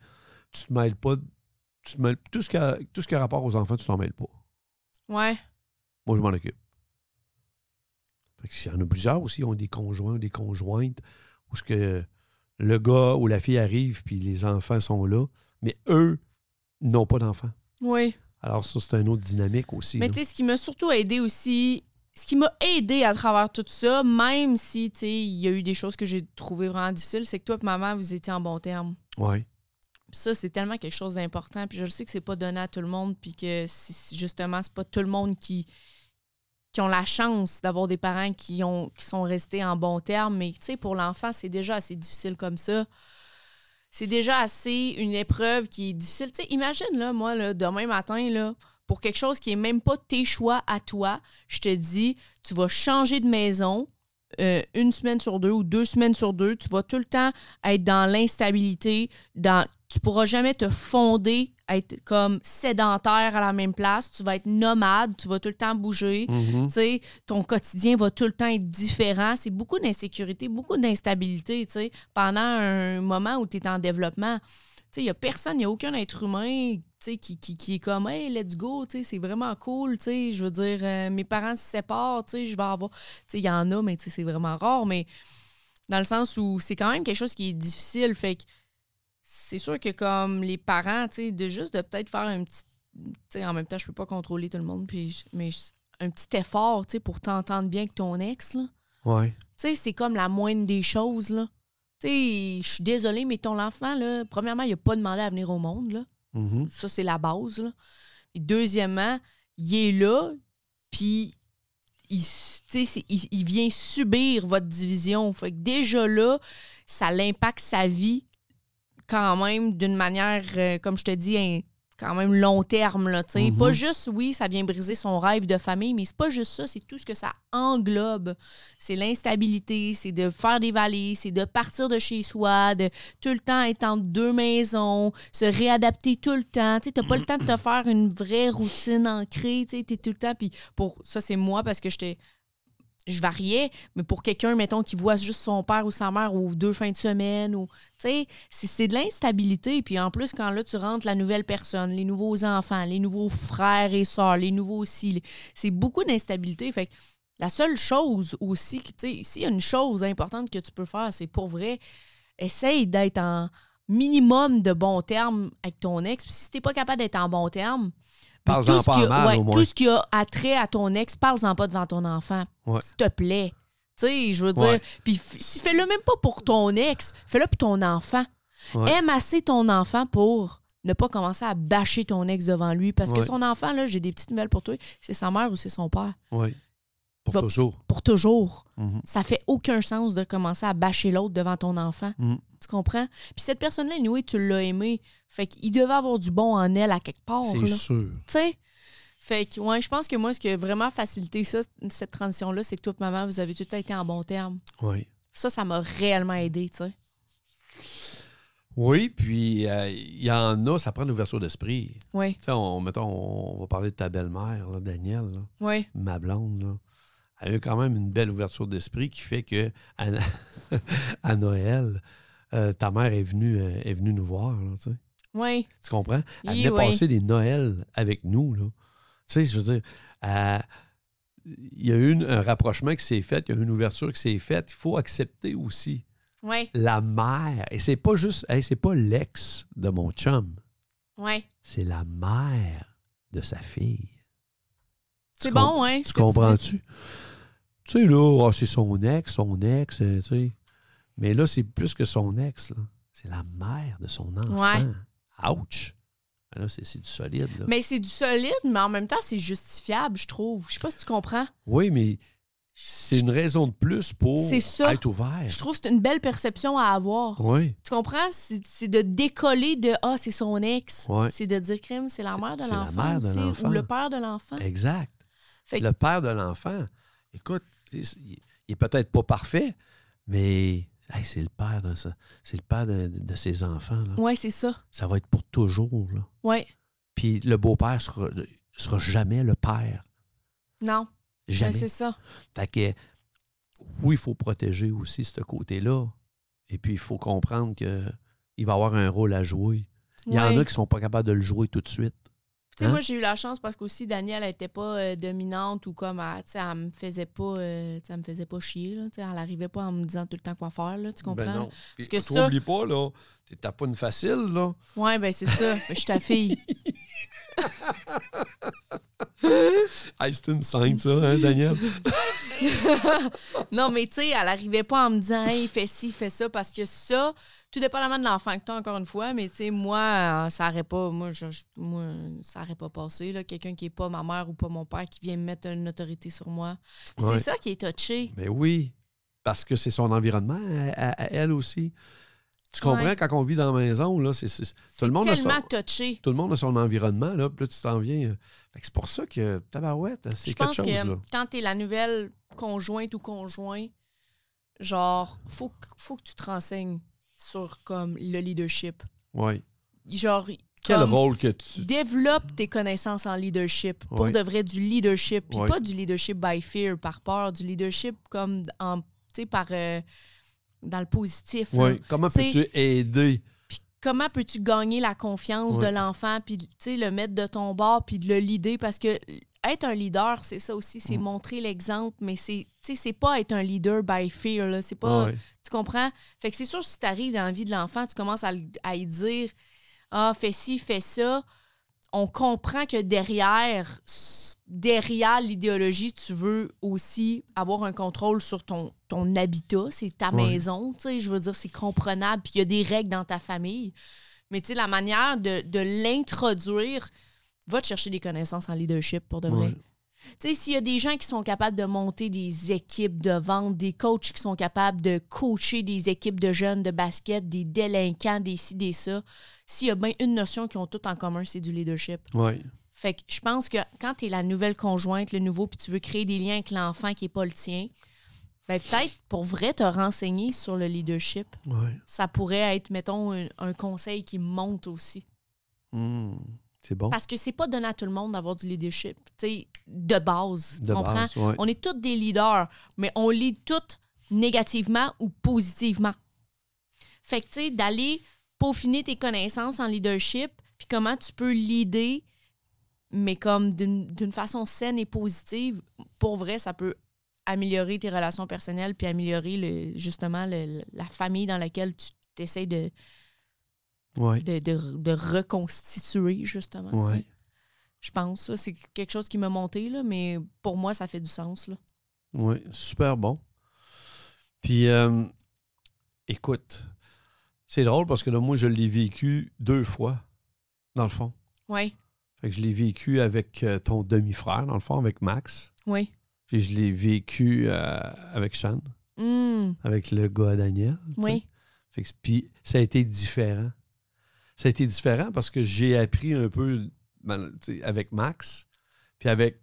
tu te mêles pas, tu te mêles, tout, ce qui a, tout ce qui a rapport aux enfants, tu t'en mêles pas. Ouais, Moi, je m'en occupe. Fait que Il y en a plusieurs aussi, ont des conjoints ou des conjointes, où ce que le gars ou la fille arrive, puis les enfants sont là, mais eux n'ont pas d'enfants. oui. Alors ça, c'est une autre dynamique aussi. Mais tu sais, ce qui m'a surtout aidé aussi, ce qui m'a aidé à travers tout ça, même si, tu sais, il y a eu des choses que j'ai trouvées vraiment difficiles, c'est que toi et maman, vous étiez en bon terme. Ouais. Ça, c'est tellement quelque chose d'important. Puis je le sais que c'est pas donné à tout le monde, puis que c'est- justement, c'est pas tout le monde qui, qui ont la chance d'avoir des parents qui, ont, qui sont restés en bon terme. Mais tu sais, pour l'enfant, c'est déjà assez difficile comme ça. C'est déjà assez une épreuve qui est difficile. Tu sais, imagine, là, moi, là, demain matin, là, pour quelque chose qui est même pas tes choix à toi, je te dis, tu vas changer de maison, euh, une semaine sur deux ou deux semaines sur deux, tu vas tout le temps être dans l'instabilité, dans tu pourras jamais te fonder, être comme sédentaire à la même place, tu vas être nomade, tu vas tout le temps bouger, Mhm. ton quotidien va tout le temps être différent, c'est beaucoup d'insécurité, beaucoup d'instabilité, pendant un moment où tu es en développement. Il n'y a personne, il n'y a aucun être humain qui, qui, qui est comme Hey, let's go, c'est vraiment cool. Je veux dire, euh, mes parents se séparent, je vais avoir. Il y en a, mais c'est vraiment rare. Mais dans le sens où c'est quand même quelque chose qui est difficile. Fait que c'est sûr que comme les parents, tu sais, de juste de peut-être faire un petit. Tu sais, en même temps, je peux pas contrôler tout le monde, puis, mais un petit effort, tu sais, pour t'entendre bien avec ton ex, là. Ouais. Tu sais, c'est comme la moindre des choses, là. Tu sais, je suis désolée, mais ton enfant, là, premièrement, il a pas demandé à venir au monde, là. Mhm. Ça, c'est la base, là. Et deuxièmement, il est là, puis il, il, il vient subir votre division. Fait que déjà là, ça l'impacte sa vie quand même d'une manière, euh, comme je te dis, un- quand même long terme. Là. Mhm. Pas juste, oui, ça vient briser son rêve de famille, mais c'est pas juste ça, c'est tout ce que ça englobe. C'est l'instabilité, c'est de faire des valises, c'est de partir de chez soi, de tout le temps être entre deux maisons, se réadapter tout le temps. Tu n'as pas le temps de te faire une vraie routine ancrée. Tu es tout le temps. Puis pour ça, c'est moi parce que j'étais. Je variais, mais pour quelqu'un, mettons, qui voit juste son père ou sa mère ou deux fins de semaine, ou, tu c'est de l'instabilité. Puis en plus, quand là, tu rentres la nouvelle personne, les nouveaux enfants, les nouveaux frères et sœurs, les nouveaux les- c'est beaucoup d'instabilité. Fait que la seule chose aussi, tu sais, s'il y a une chose importante que tu peux faire, c'est pour vrai, essaye d'être en minimum de bons termes avec ton ex. Puis si t'es pas capable d'être en bons termes, puis Parle-en tout ce pas qui en a- mal, ouais, au moins. tout ce qui a attrait à ton ex, parle-en pas devant ton enfant. Ouais. S'il te plaît. Tu sais, je veux dire. Puis fais-le même pas pour ton ex, fais-le pour ton enfant. Aime assez ton enfant pour ne pas commencer à bâcher ton ex devant lui. Parce que son enfant, là, j'ai des petites nouvelles pour toi, c'est sa mère ou c'est son père. Oui. Pour Va- toujours. Pour toujours. Mhm. Ça fait aucun sens de commencer à bâcher l'autre devant ton enfant. Mhm. Tu comprends? Puis cette personne-là, anyway, tu l'as aimé. Fait qu'il devait avoir du bon en elle à quelque part. C'est sûr. Tu sais? Fait que, ouais, je pense que moi, ce qui a vraiment facilité ça, cette transition-là, c'est que toi et maman, vous avez tout le temps été en bon terme. Oui. Ça, ça m'a réellement aidé, tu sais. Oui, puis euh, il y en a, ça prend l'ouverture d'esprit. Oui, Tu sais, on, mettons, on va parler de ta belle-mère, Danielle, là, oui. ma blonde. Là. Elle a eu quand même une belle ouverture d'esprit qui fait que à, <laughs> à Noël, euh, ta mère est venue, euh, est venue nous voir. là, tu sais. Oui, Tu comprends? Elle Oui, venait oui. passer des Noëls avec nous. Là. Tu sais, je veux dire, euh, il y a eu un rapprochement qui s'est fait, il y a eu une ouverture qui s'est faite. Il faut accepter aussi oui, la mère. Et c'est pas juste, hey, c'est pas l'ex de mon chum, oui. c'est la mère de sa fille. C'est bon, hein? Tu comprends-tu? Tu sais, là, ah, c'est son ex, son ex, euh, tu sais. Mais là, c'est plus que son ex, là. C'est la mère de son enfant. Ouais. Ouch! Ben Là, c'est du solide, là. Mais c'est du solide, mais en même temps, c'est justifiable, je trouve. Je sais pas si tu comprends. Oui, mais c'est une raison de plus pour ça. être ouvert. Je trouve que c'est une belle perception à avoir. Oui, Tu comprends? C'est de décoller de Ah, c'est son ex. Ouais. C'est de dire crime, c'est la mère de l'enfant. ou le père de l'enfant. exact. Fait que- Le père de l'enfant, écoute, il il est peut-être pas parfait, mais hey, c'est le père de ça. C'est le père de, de ses enfants. Ouais, c'est ça. Ça va être pour toujours. Ouais. Puis le beau-père sera, sera jamais le père. Non. Jamais. c'est ça. Fait que, oui, il faut protéger aussi ce côté-là. Et puis, il faut comprendre qu'il va avoir un rôle à jouer. Il y en a qui sont pas capables de le jouer tout de suite. Tu sais, Hein? moi, j'ai eu la chance parce qu'aussi, Danielle, elle était pas euh, dominante ou comme, elle, tu sais, elle me faisait pas, euh, elle me faisait pas chier, là, tu sais, elle arrivait pas en me disant tout le temps quoi faire, là, tu comprends? Ben non. Puis, que ça- pas, là, t'as pas une facile, là. Ouais, ben c'est ça, je suis ta fille. <laughs> Hey, c'est une scène, ça, hein, Daniel? <laughs> non, mais tu sais, elle arrivait pas en me disant, hey, fais ci, fais ça, parce que ça, tout dépendamment de l'enfant que tu encore une fois, mais tu sais, moi, euh, ça n'aurait pas, moi, je, moi, ça aurait pas passé, là. Quelqu'un qui est pas ma mère ou pas mon père qui vient me mettre une autorité sur moi. Ouais. C'est ça qui est touché. Mais oui, parce que c'est son environnement à, à- à elle aussi. Tu comprends Ouais. quand on vit dans la maison, là, c'est, c'est- tout, le monde a son, touché. tout le monde a son environnement, là, puis là, tu t'en viens. euh, fait que c'est pour ça que tabarouette, c'est Je quelque pense chose, que là. quand tu es la nouvelle conjointe ou conjoint, genre, faut, faut que tu te renseignes sur comme le leadership. Ouais. Genre, Quel comme, rôle que tu. développe tes connaissances en leadership. Pour Ouais. de vrai, du leadership. Puis Ouais. pas du leadership by fear, par peur, du leadership comme en, tu sais, par. euh, dans le positif. Ouais. Comment peux-tu aider? Puis comment peux-tu gagner la confiance Ouais. de l'enfant, puis tu sais, le mettre de ton bord, puis de le leader? Parce que être un leader, c'est ça aussi, c'est Mm. montrer l'exemple, mais c'est tu sais, c'est pas être un leader by fear. Là. C'est pas. Ouais. Tu comprends? Fait que c'est sûr, si tu arrives dans la vie de l'enfant, tu commences à, à y dire Ah, fais ci, fais ça. On comprend que derrière, derrière l'idéologie, tu veux aussi avoir un contrôle sur ton, ton habitat, c'est ta Ouais. maison. Tu sais, je veux dire, c'est comprenable. Puis il y a des règles dans ta famille. Mais tu sais, la manière de, de l'introduire, va te chercher des connaissances en leadership pour de vrai. Ouais. Tu sais, s'il y a des gens qui sont capables de monter des équipes de vente, des coachs qui sont capables de coacher des équipes de jeunes de basket, des délinquants, des ci, des ça, s'il y a bien une notion qu'ils ont toutes en commun, c'est du leadership. Ouais. Fait que je pense que quand tu es la nouvelle conjointe, le nouveau, puis tu veux créer des liens avec l'enfant qui n'est pas le tien, ben peut-être pour vrai te renseigner sur le leadership. Ouais. Ça pourrait être, mettons, un, un conseil qui monte aussi. Hmm. C'est bon. Parce que c'est pas donné à tout le monde d'avoir du leadership, tu sais, de base. De tu comprends? base, ouais. On est tous des leaders, mais on lit tous négativement ou positivement. Fait que, tu sais, d'aller peaufiner tes connaissances en leadership, puis comment tu peux leader, mais comme d'une façon saine et positive, pour vrai, ça peut améliorer tes relations personnelles, puis améliorer le, justement le- la famille dans laquelle tu essaies de, Ouais. de, de- de reconstituer, justement. tu sais. Ouais. Je pense. ça, C'est quelque chose qui m'a monté, là, mais pour moi, ça fait du sens. Là. Oui, super bon. Puis, euh, écoute, c'est drôle parce que là, moi, je l'ai vécu deux fois, dans le fond. Oui, Fait que je l'ai vécu avec euh, ton demi-frère, dans le fond, avec Max. oui. Puis je l'ai vécu euh, avec Sean, Hum, avec le gars Daniel. oui. Fait que, puis ça a été différent. Ça a été différent parce que j'ai appris un peu ben, avec Max, puis avec,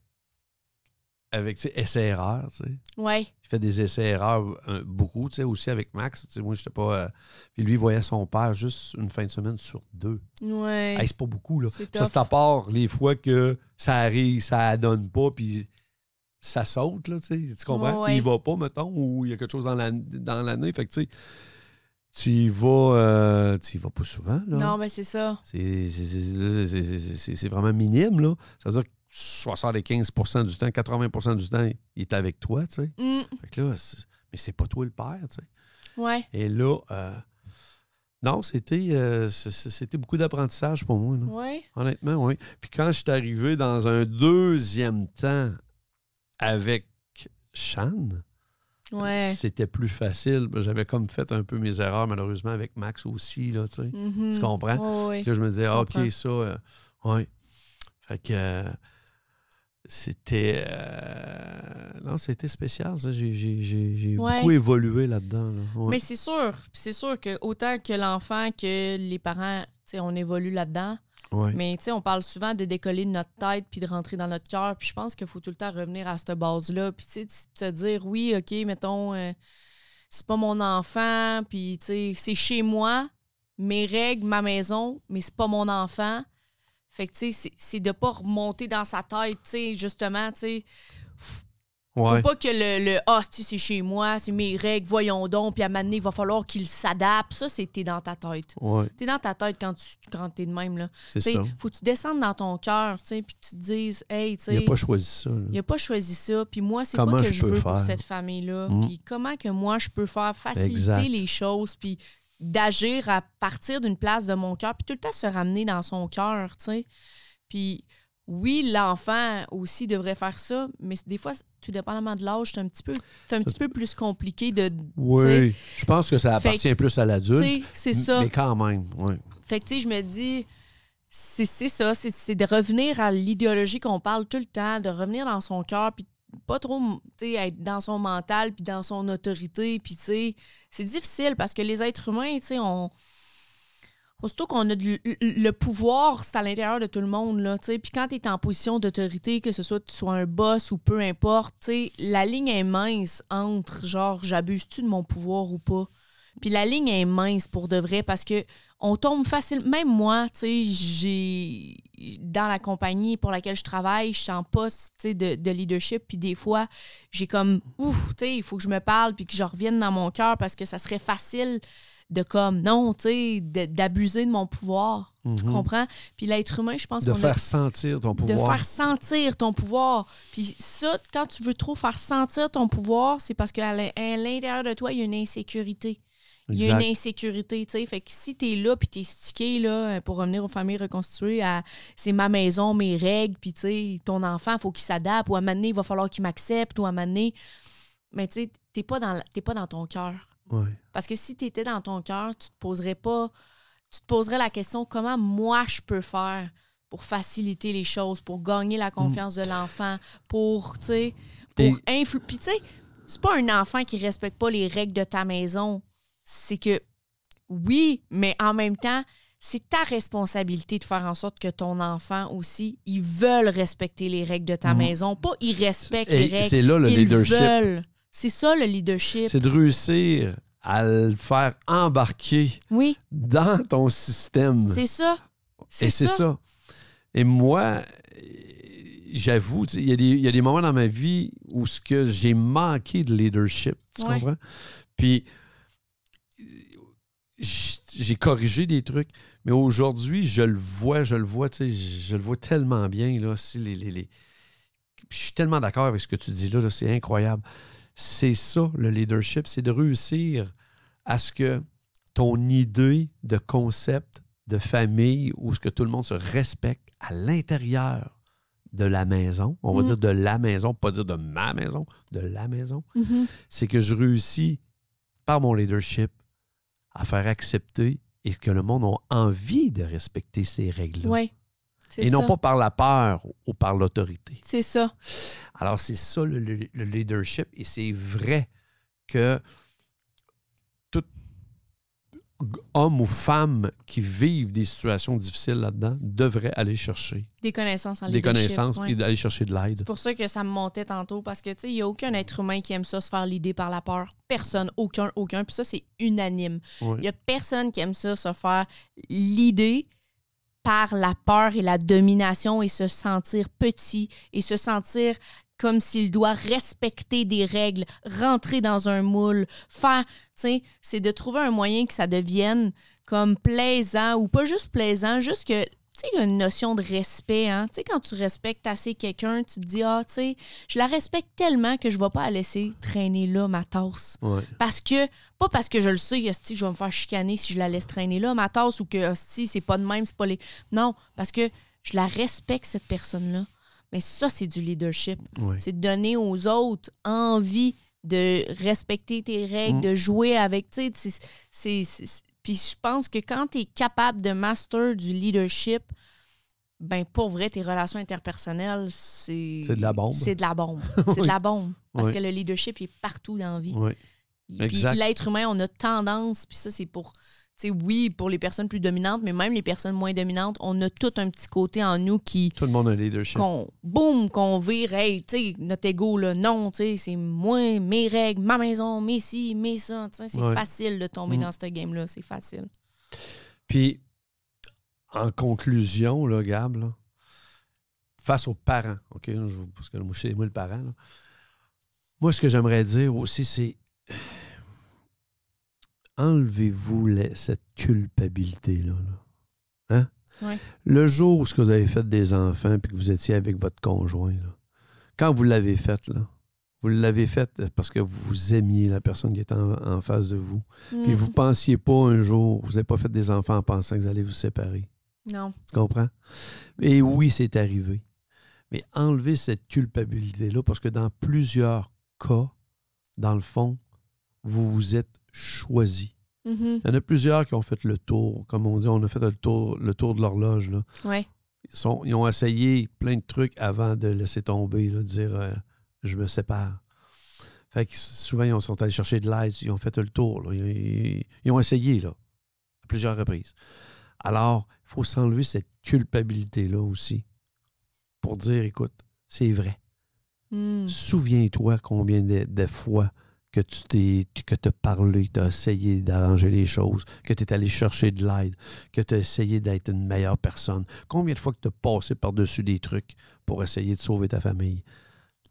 avec sais. Oui. J'ai fait des essais-erreurs euh, beaucoup, aussi avec Max. Moi, j'étais pas... euh, puis lui, il voyait son père juste une fin de semaine sur deux. Oui. Hey, c'est pas beaucoup, là. C'est Ça, c'est à part les fois que ça arrive, ça donne pas, puis ça saute, là, tu sais. Tu comprends? Ouais. Il va pas, mettons, ou il y a quelque chose dans la- dans l'année. fait que, tu sais, tu y vas... euh, tu y vas pas souvent, là. Non, mais c'est ça. C'est- vraiment minime, là. C'est-à-dire que 75% du temps, 80% du temps, il est avec toi, tu sais. Hum, Fait que là, mais c'est pas toi le père, tu sais. ouais. Et là, euh, non, c'était euh, c'était beaucoup d'apprentissage pour moi, là. Oui. honnêtement, oui. Puis quand je suis arrivé dans un deuxième temps avec Shan, Ouais. c'était plus facile. J'avais comme fait un peu mes erreurs, malheureusement, avec Max aussi, là, tu sais. Mhm. Tu comprends? Oui, Puis là, je me disais, ah, comprends. OK, ça, euh, ouais. Fait que euh, c'était. euh, non, c'était spécial, ça. J'ai j'ai- j'ai- j'ai Ouais. beaucoup évolué là-dedans. là. Ouais. Mais c'est sûr. C'est sûr que autant que l'enfant que les parents, on évolue là-dedans. Ouais. Mais tu sais, on parle souvent de décoller de notre tête puis de rentrer dans notre cœur. Puis je pense qu'il faut tout le temps revenir à cette base-là. Puis tu sais, te dire, oui, OK, mettons, euh, c'est pas mon enfant, puis tu sais, c'est chez moi, mes règles, ma maison, mais c'est pas mon enfant. Fait que tu sais, c'est- de pas remonter dans sa tête, tu sais, justement, tu sais. Faut Ouais. pas que le, ah, si c'est chez moi, c'est mes règles, voyons donc, puis à un moment donné, il va falloir qu'il s'adapte. Ça, c'est t'es dans ta tête. Ouais, T'es dans ta tête quand tu quand t'es de même, là. c'est ça. faut que tu descendes dans ton cœur, tu sais, puis tu te dises, hey, tu Il n'a sais, pas choisi ça. là. il a pas choisi ça, puis moi, c'est quoi que je veux pour faire? cette famille-là, Mm. puis comment que moi, je peux faire faciliter Exact. les choses, puis d'agir à partir d'une place de mon cœur, puis tout le temps se ramener dans son cœur, tu sais. Puis oui, l'enfant aussi devrait faire ça, mais des fois, tout dépendamment de l'âge, c'est un petit peu c'est un petit peu plus compliqué de. Oui. Je pense que ça appartient plus à l'adulte. c'est ça. Mais quand même, oui. Fait que, tu sais, je me dis, c'est ça, c'est c'est de revenir à l'idéologie qu'on parle tout le temps, de revenir dans son cœur, puis pas trop, être dans son mental, puis dans son autorité, puis tu sais, c'est difficile parce que les êtres humains, tu sais, on... Aussitôt qu'on a le, pouvoir, c'est à l'intérieur de tout le monde, là, tu sais. Puis quand tu es en position d'autorité, que ce soit tu sois un boss ou peu importe, tu sais, la ligne est mince entre, genre, j'abuse-tu de mon pouvoir ou pas? Puis la ligne est mince pour de vrai parce que on tombe facile. Même moi, tu sais, j'ai. Dans la compagnie pour laquelle je travaille, je suis en poste de, de leadership. Puis des fois, j'ai comme, ouf, tu sais, il faut que je me parle puis que je revienne dans mon cœur parce que ça serait facile de comme, non, tu sais, de- d'abuser de mon pouvoir. Tu Mhm. comprends? Puis l'être humain, je pense De qu'on a faire sentir ton de pouvoir. faire sentir ton pouvoir. Puis ça, quand tu veux trop faire sentir ton pouvoir, c'est parce qu'à l'intérieur de toi, il y a une insécurité. Il y a une insécurité, tu sais. Fait que si t'es là, puis t'es stické, là, pour revenir aux familles reconstituées, à c'est ma maison, mes règles, puis tu sais, ton enfant, faut qu'il s'adapte, ou à un moment donné, il va falloir qu'il m'accepte, ou à un moment donné... Mais tu sais, t'es pas, dans pas dans ton cœur. Ouais. Parce que si tu étais dans ton cœur, tu te poserais pas. Tu te poserais la question comment moi je peux faire pour faciliter les choses, pour gagner la confiance de l'enfant, pour, tu sais, pour Et- influ- Puis, tu sais, c'est pas un enfant qui respecte pas les règles de ta maison. C'est que, oui, mais en même temps, c'est ta responsabilité de faire en sorte que ton enfant aussi, ils veulent respecter les règles de ta Mhm. maison. Pas ils respectent Et les règles. c'est là le ils leadership. veulent. C'est ça le leadership. C'est de réussir à le faire embarquer Oui, dans ton système. c'est ça. Et c'est ça. Et moi, j'avoue, il y, a des- il y a des moments dans ma vie où ce que j'ai manqué de leadership. Tu Ouais. comprends? Puis j'ai corrigé des trucs, mais aujourd'hui, je le vois, je le vois, tu sais, je le vois tellement bien. Là, les, les- les- Je suis tellement d'accord avec ce que tu dis là, là, c'est incroyable. C'est ça, le leadership, c'est de réussir à ce que ton idée de concept de famille où ce que tout le monde se respecte à l'intérieur de la maison, on va Mhm. dire de la maison, pas dire de ma maison, de la maison, Mhm. c'est que je réussis par mon leadership à faire accepter et que le monde a envie de respecter ces règles-là. Oui. Et non ça. pas par la peur ou par l'autorité. C'est ça. Alors, c'est ça le, le- le leadership. Et c'est vrai que g- homme ou femme qui vivent des situations difficiles là-dedans devrait aller chercher Des connaissances en des connaissances ouais. et aller chercher de l'aide. C'est pour ça que ça me montait tantôt, parce que, tu sais, il n'y a aucun être humain qui aime ça se faire l'idée par la peur. Personne, aucun, aucun. Puis ça, c'est unanime. Ouais. Il n'y a personne qui aime ça se faire l'idée par la peur et la domination et se sentir petit et se sentir comme s'il doit respecter des règles, rentrer dans un moule, faire, tu sais, c'est de trouver un moyen que ça devienne comme plaisant ou pas juste plaisant, juste que, tu sais, il y a une notion de respect, hein. Tu sais, quand tu respectes assez quelqu'un, tu te dis, ah, tu sais, je la respecte tellement que je ne vais pas la laisser traîner là, ma tasse. Ouais. Parce que, pas parce que je le sais, hostie, que je vais me faire chicaner si je la laisse traîner là, ma tasse, ou que, hostie, c'est pas de même, c'est pas les. Non, parce que je la respecte, cette personne-là. Mais ça, c'est du leadership. C'est de donner aux autres envie de respecter tes règles, Mm. de jouer avec. Puis je pense que quand tu es capable de master du leadership, ben pour vrai, tes relations interpersonnelles, c'est. C'est de la bombe. C'est de la bombe. <laughs> C'est de la bombe. Parce Oui. que le leadership il est partout dans la vie. Puis l'être humain, on a tendance, puis ça, c'est pour, tu sais, oui, pour les personnes plus dominantes, mais même les personnes moins dominantes, on a tout un petit côté en nous qui, Tout le monde a un leadership. qu'on, boum, qu'on vire, hey, tu sais, notre ego, là, non, tu sais, c'est moi, mes règles, ma maison, mes ci, mes ça, tu sais, c'est Ouais. facile de tomber Mm. dans ce game-là, c'est facile. Puis, en conclusion, là, Gab, là, face aux parents, OK? je- parce que moi, c'est moi le parent. là. Moi, ce que j'aimerais dire aussi, c'est enlevez-vous cette culpabilité-là. là. Hein? Ouais. Le jour où ce que vous avez fait des enfants puis que vous étiez avec votre conjoint, là, quand vous l'avez fait, là, vous l'avez fait parce que vous aimiez la personne qui était en, en face de vous. Puis Mm. vous pensiez pas un jour, vous n'avez pas fait des enfants en pensant que vous allez vous séparer. Non. Tu comprends? Et oui, c'est arrivé. Mais enlever cette culpabilité-là, parce que dans plusieurs cas, dans le fond, vous vous êtes choisi. Mhm. Il y en a plusieurs qui ont fait le tour. Comme on dit, on a fait le tour, le tour de l'horloge. là. Ouais. Ils, sont- ils ont essayé plein de trucs avant de laisser tomber, là, de dire euh, je me sépare. Fait que souvent, ils ont- sont allés chercher de l'aide, ils ont fait le tour. là. Ils, ils- ils ont essayé là, à plusieurs reprises. Alors, il faut s'enlever cette culpabilité-là aussi pour dire écoute, c'est vrai. Mm. Souviens-toi combien de, de fois que tu t'es que as parlé, tu as essayé d'arranger les choses, que tu es allé chercher de l'aide, que tu as essayé d'être une meilleure personne. Combien de fois que tu as passé par-dessus des trucs pour essayer de sauver ta famille?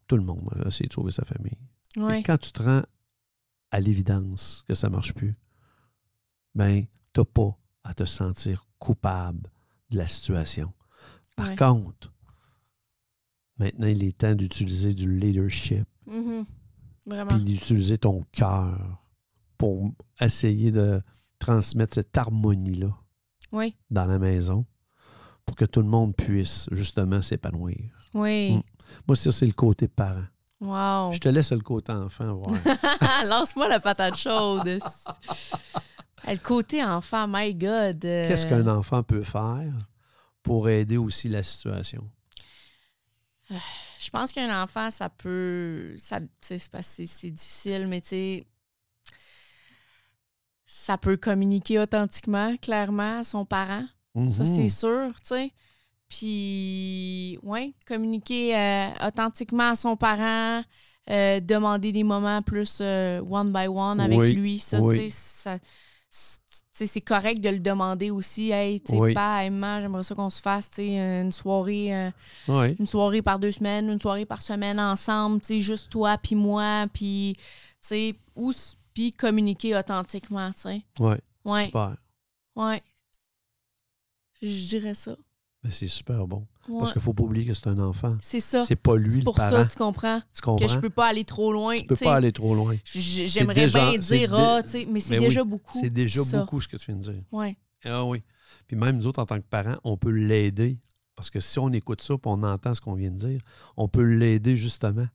Tout le monde a essayé de sauver sa famille. Ouais. Et quand tu te rends à l'évidence que ça ne marche plus, ben, tu n'as pas à te sentir coupable de la situation. Par Ouais. contre, maintenant, il est temps d'utiliser du leadership Mhm. Vraiment. puis d'utiliser ton cœur pour essayer de transmettre cette harmonie-là Oui. dans la maison pour que tout le monde puisse justement s'épanouir. Oui. Mm. Moi, ça, c'est le côté parent. Wow. Je te laisse le côté enfant voir. <laughs> Lance-moi la patate chaude. <laughs> le côté enfant, my God. euh, Qu'est-ce qu'un enfant peut faire pour aider aussi la situation? Je pense qu'un enfant, ça peut. Ça, c'est difficile, mais tu sais. Ça peut communiquer authentiquement, clairement, à son parent. Ça, Mhm. c'est sûr, tu sais. Puis, ouais, communiquer euh, authentiquement à son parent, euh, demander des moments plus euh, one by one avec Oui, lui. Ça, oui. tu sais, ça- c'est- correct de le demander aussi. Hey, tu Oui. pas, hey, maman, j'aimerais ça qu'on se fasse, une soirée. euh, Oui. une soirée par deux semaines, une soirée par semaine ensemble, juste toi puis moi, puis, ou puis communiquer authentiquement, tu. Oui. Ouais, Super. ouais. Je dirais ça. Mais c'est super bon. Ouais. Parce qu'il ne faut pas oublier que c'est un enfant. C'est ça. C'est pas lui C'est le pour parent. ça, tu comprends, tu comprends? que je peux pas aller trop loin. tu peux pas aller trop loin. J'aimerais bien c'est dire, dé- ah, tu sais, mais c'est oui, déjà beaucoup. C'est déjà ça. beaucoup ce que tu viens de dire. Ouais. Ah oui. Puis même nous autres, en tant que parents, on peut l'aider. Parce que si on écoute ça et on entend ce qu'on vient de dire, on peut l'aider justement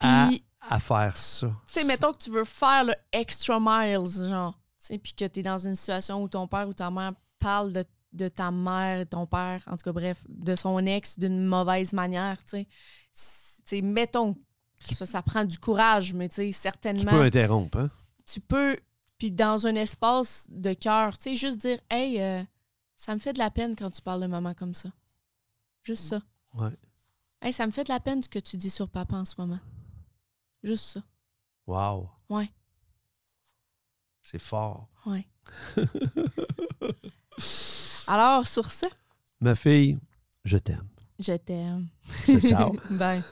à, à faire ça. tu sais, mettons que tu veux faire le extra miles, genre, tu sais, puis que tu es dans une situation où ton père ou ta mère parle de, de ta mère, ton père, en tout cas, bref, de son ex d'une mauvaise manière, tu sais. Tu mettons, ça, ça prend du courage, mais tu sais, Tu certainement, peux interrompre, hein? tu peux, puis dans un espace de cœur, tu sais, juste dire, hey, euh, ça me fait de la peine quand tu parles de maman comme ça. Juste ça. Ouais. Hey, ça me fait de la peine ce que tu dis sur papa en ce moment. Juste ça. Wow. Ouais. C'est fort. Ouais. <laughs> Alors, sur ça, Ma fille, je t'aime. je t'aime. Ciao. <laughs> Bye.